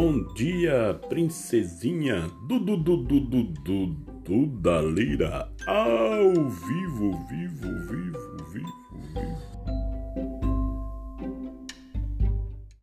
Bom dia, princesinha Dudu Dudu Dudu Duda Lira ao vivo, vivo, vivo.